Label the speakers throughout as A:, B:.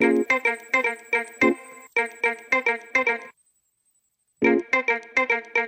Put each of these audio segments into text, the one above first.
A: Thank you.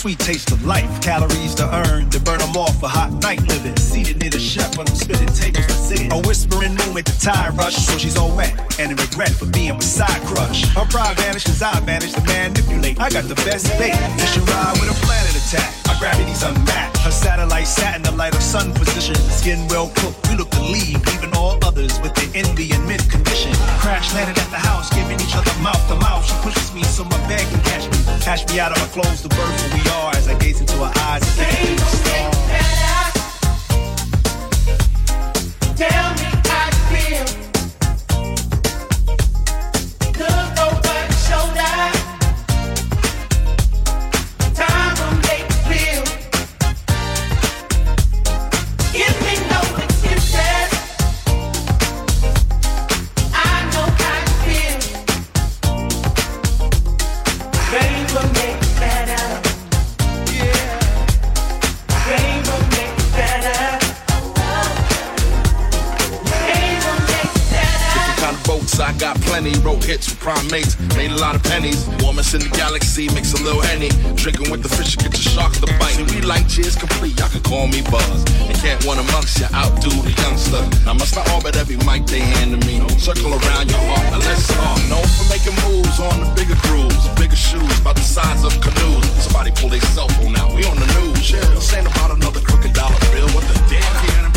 A: Sweet taste of
B: pennies. Warmest in the galaxy, mix a little henny. Drinking with the fish, you get your shark to bite. See, we like cheers complete, y'all can call me Buzz. And can't one amongst you outdo the youngster. Now must I orbit every mic they hand to me. Circle around your heart, now let's. Known for making moves on the bigger grooves, bigger shoes, about the size of canoes. Somebody pull their cell phone out, we on the news. Yeah, this ain't about another crooked dollar bill. What the damn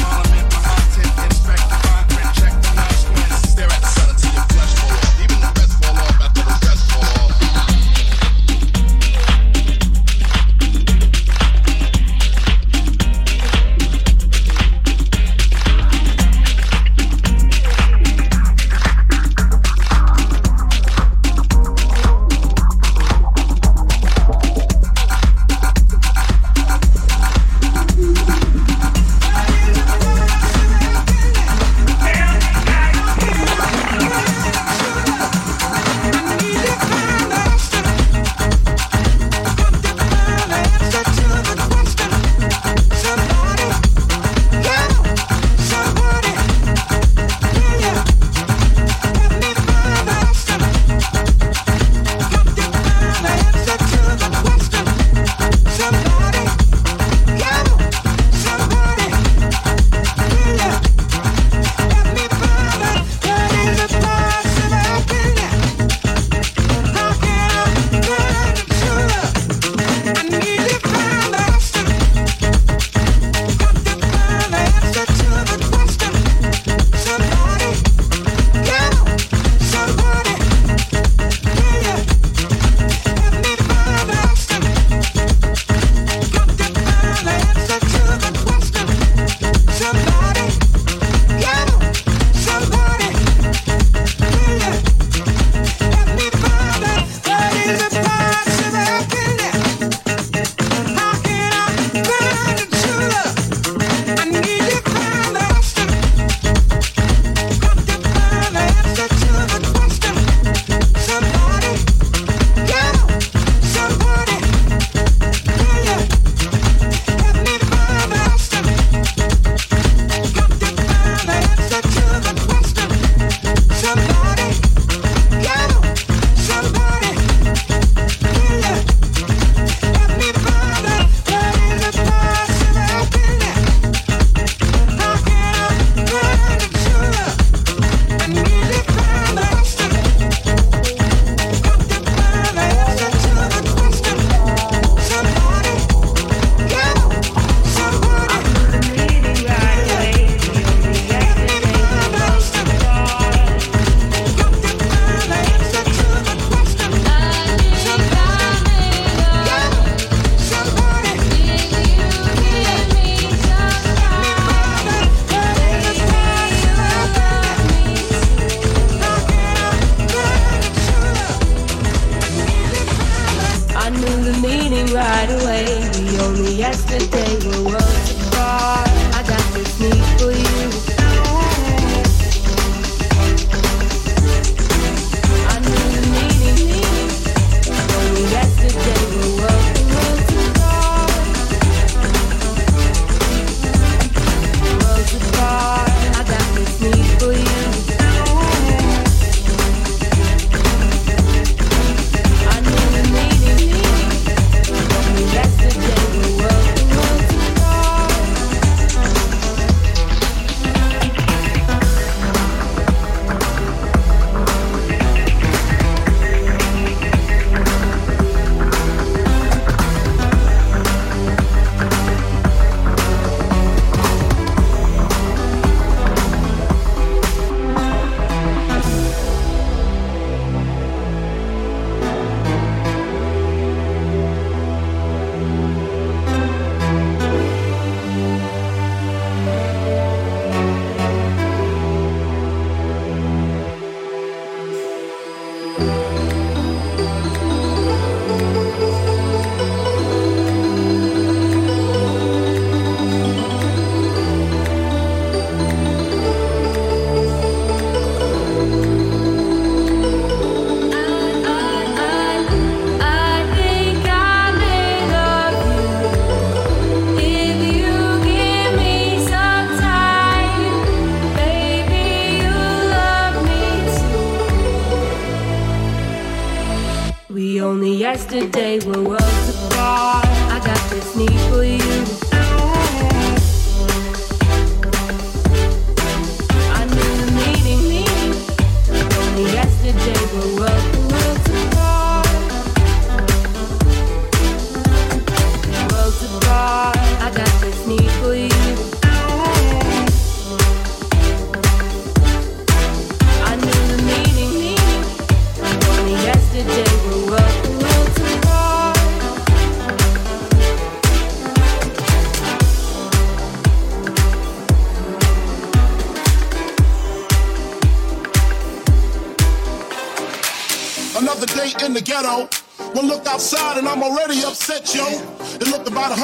C: yesterday were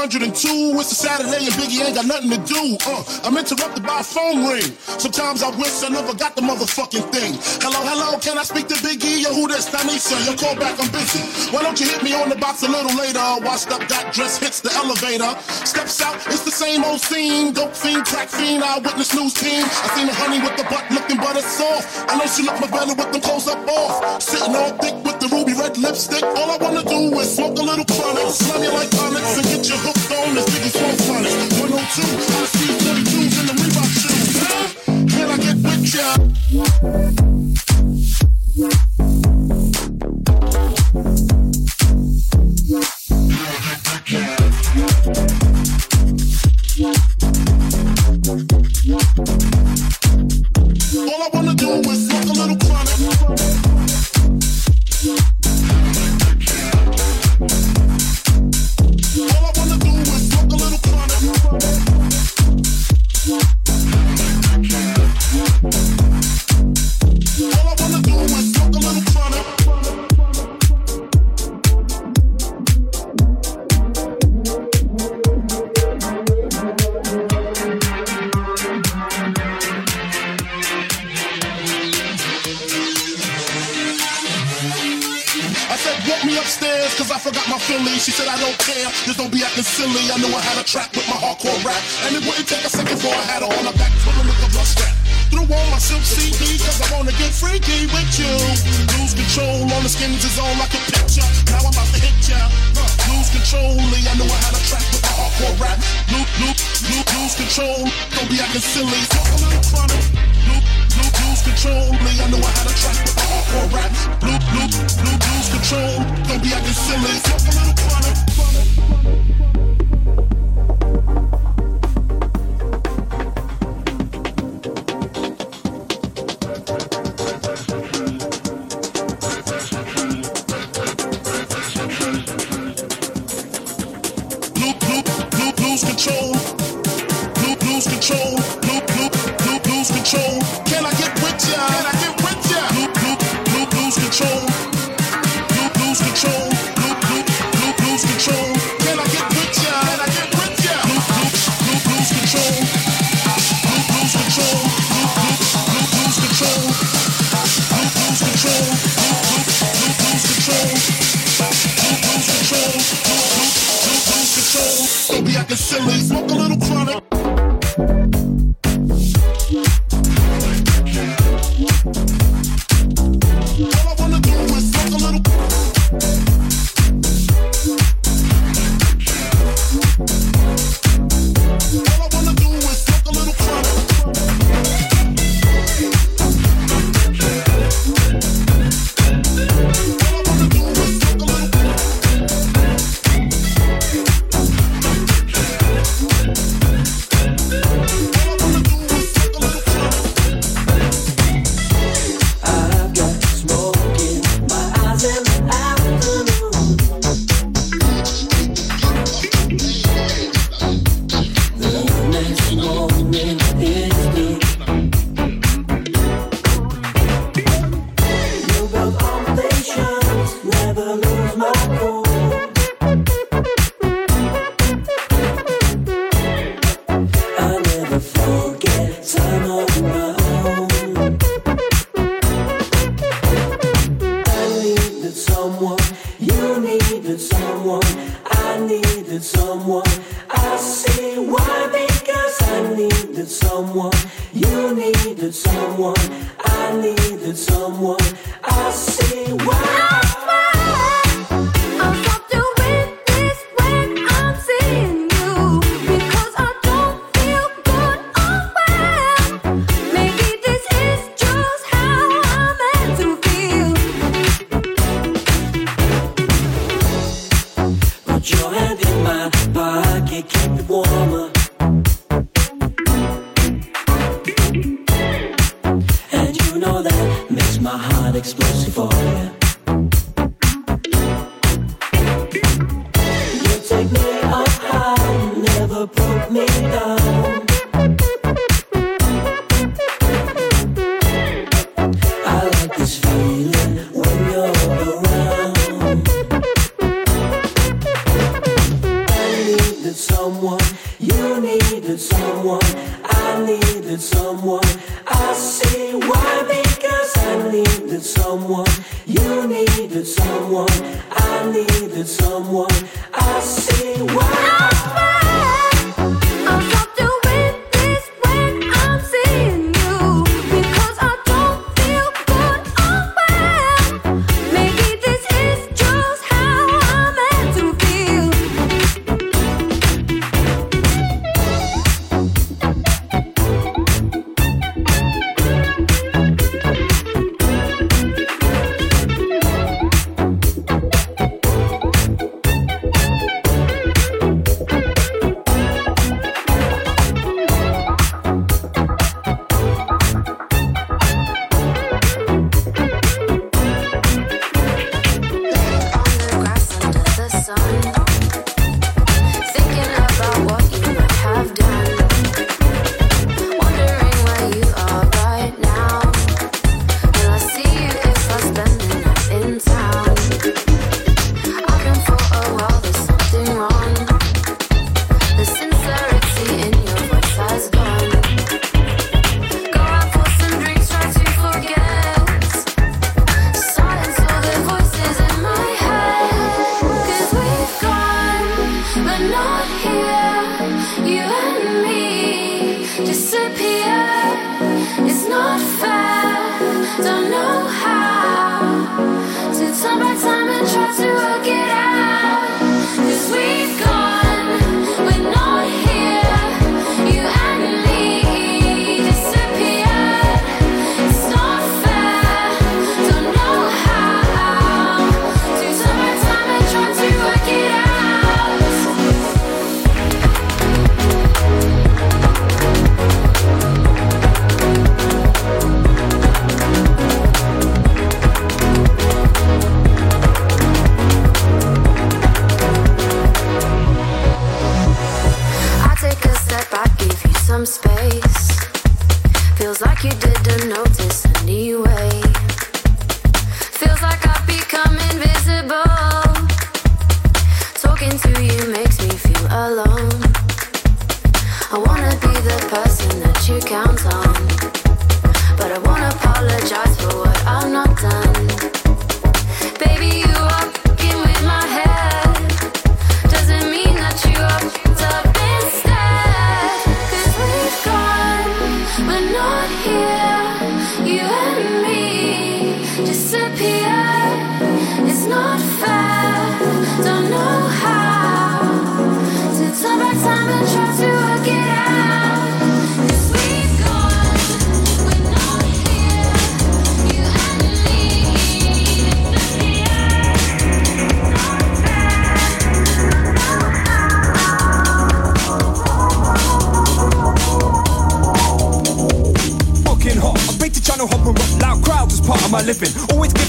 D: 102. It's a Saturday and Biggie ain't got nothing to do. Uh, I'm interrupted a phone ring. Sometimes I wish I never got the motherfucking thing. Hello, hello, can I speak to Biggie? Yo, who this? Danisa, your call back, I'm busy. Why don't you hit me on the box a little later? Washed up, got dressed, hits the elevator. Steps out, it's the same old scene. Dope fiend, crack fiend, eyewitness news team. I seen the honey with the butt looking butter soft. I know she look my better with them clothes up off. Sitting all thick with the ruby red lipstick. All I wanna do is smoke a little chronic, slam you like tonics, and get you hooked on this Biggie Smoke Sonic. 102, I see get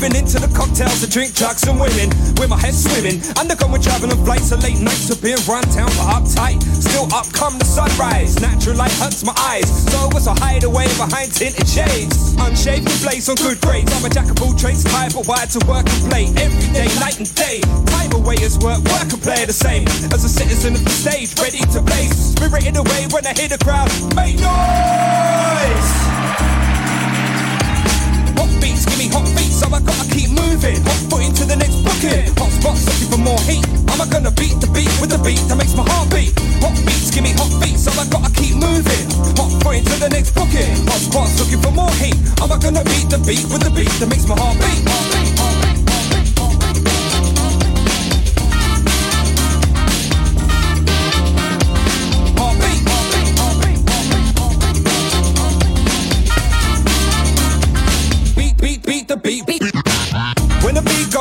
E: giving in to the cocktails, the drink, drugs, and women. With my head swimming, undergoing traveling flights, a late nights to being run town for uptight. Still up come the sunrise, natural light hurts my eyes. So I was a hideaway behind tinted shades. Unshaved place on good grades. I'm a jack of all trades, type of wired to work and play every day, night and day. Time away is work, work and play the same as a citizen of the stage, ready to blaze. Spirited away when I hear the crowd make noise. Me hot beats, so I gotta keep moving. Hot foot into the next booking. Hot spots looking for more heat. Am I gonna beat the beat with the beat that makes my heart beat? Hot beats, give me hot beats, so I gotta keep moving. Hot foot into the next booking. Hot spots looking for more heat. Am I gonna beat the beat with the beat that makes my heart beat? Heart beat,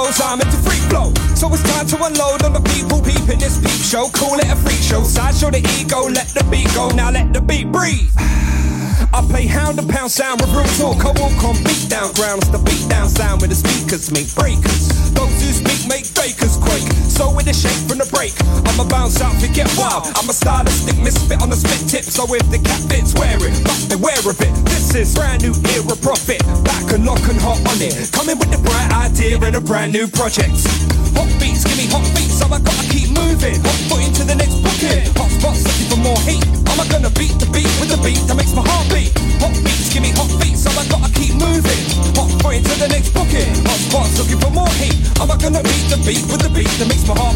E: goes, I'm into free flow. So it's time to unload on the people peeping this peep show. Call it a freak show. Sideshow the ego, let the beat go. Now let the beat breathe. I play hound and pound sound with real talk. I walk on beat down grounds. The beat down sound with the speakers make breakers. Those who speak make fakers quake. So with the shake from the break, I'ma bounce out to get wild. I'ma start a stylistic misfit on the spit tip. So if the cat fits, wear it. But beware of it. This is brand new era profit. Back and lock and hot on it. Coming with the bright idea and a brand new project. Hot beats, give me beat with the beat that makes my heart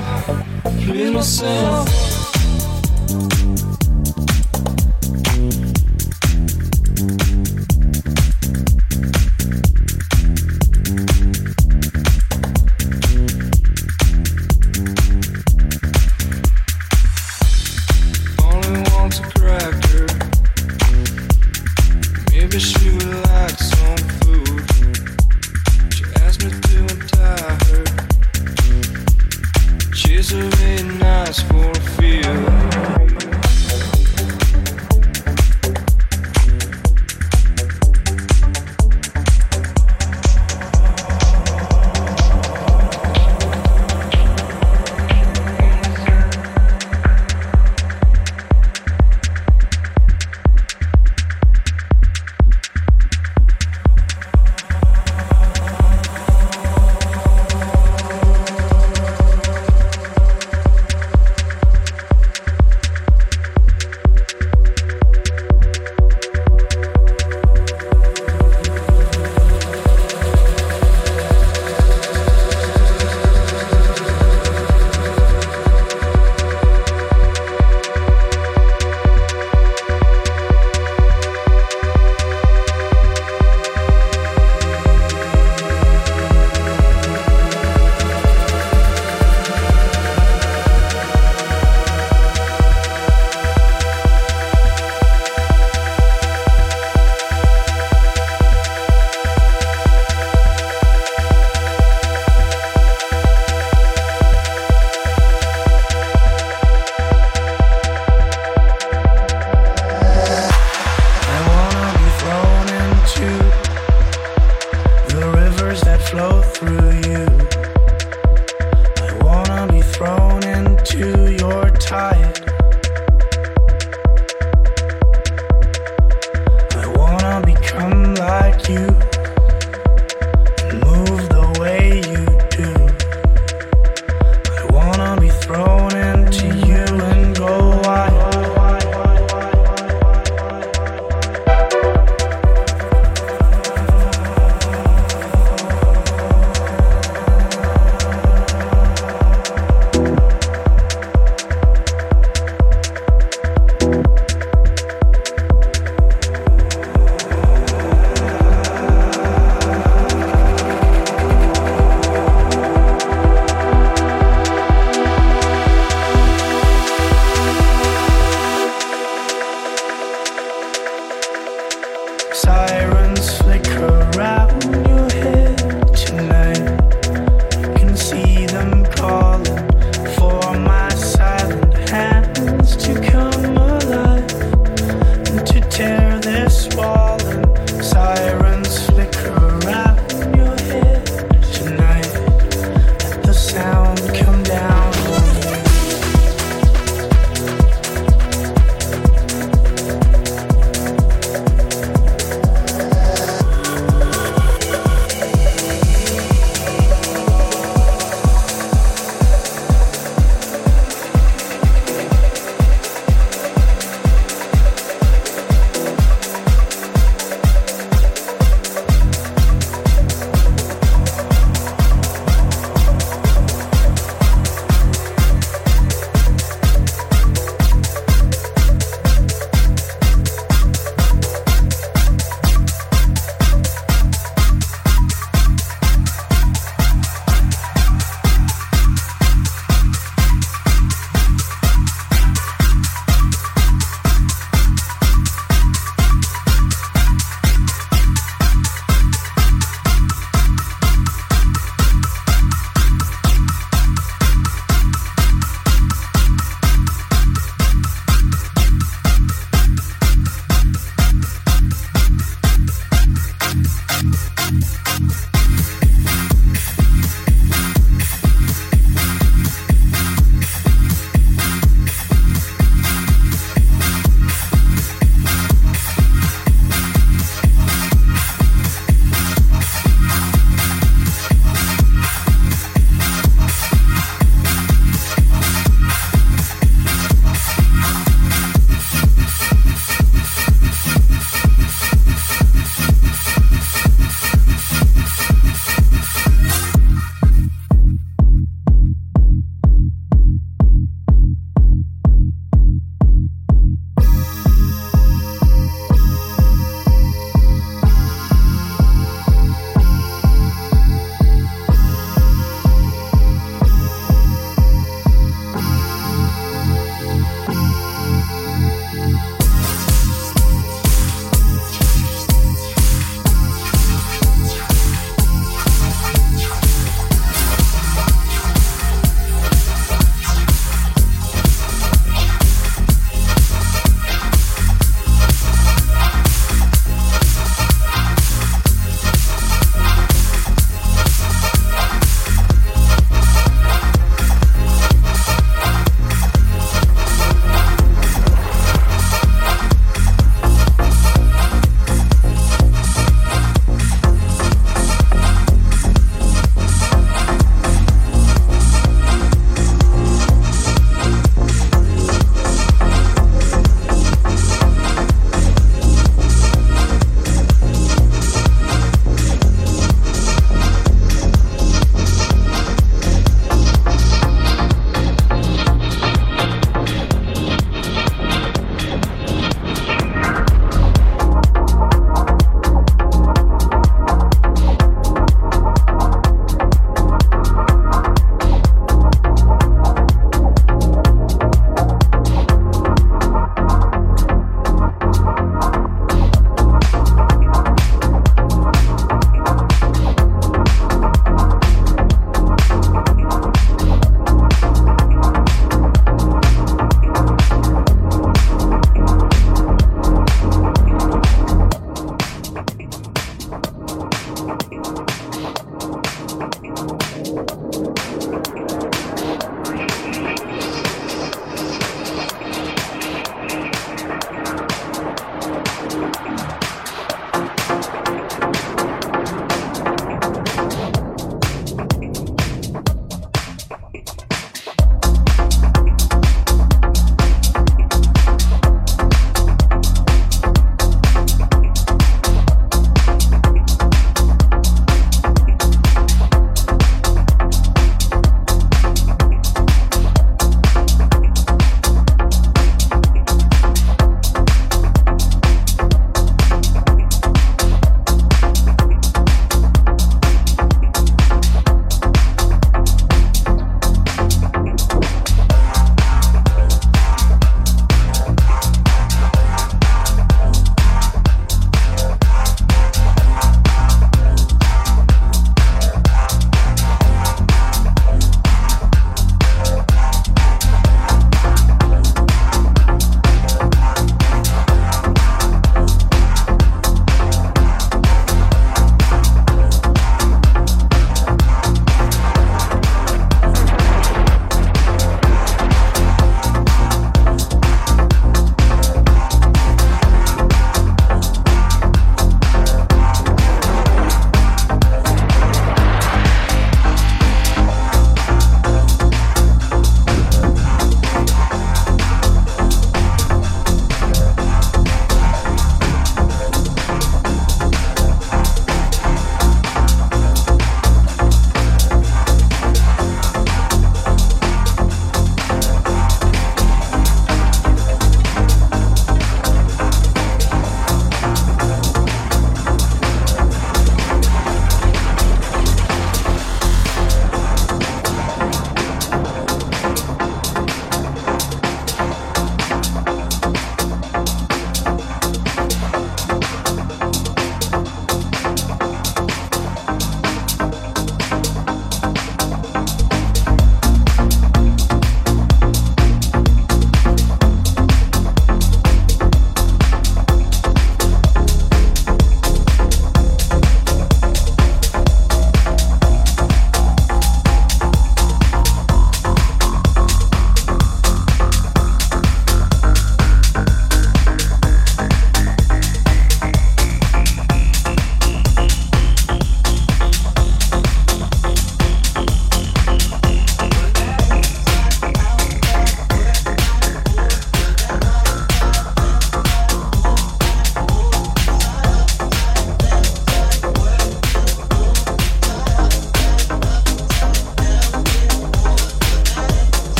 F: please myself.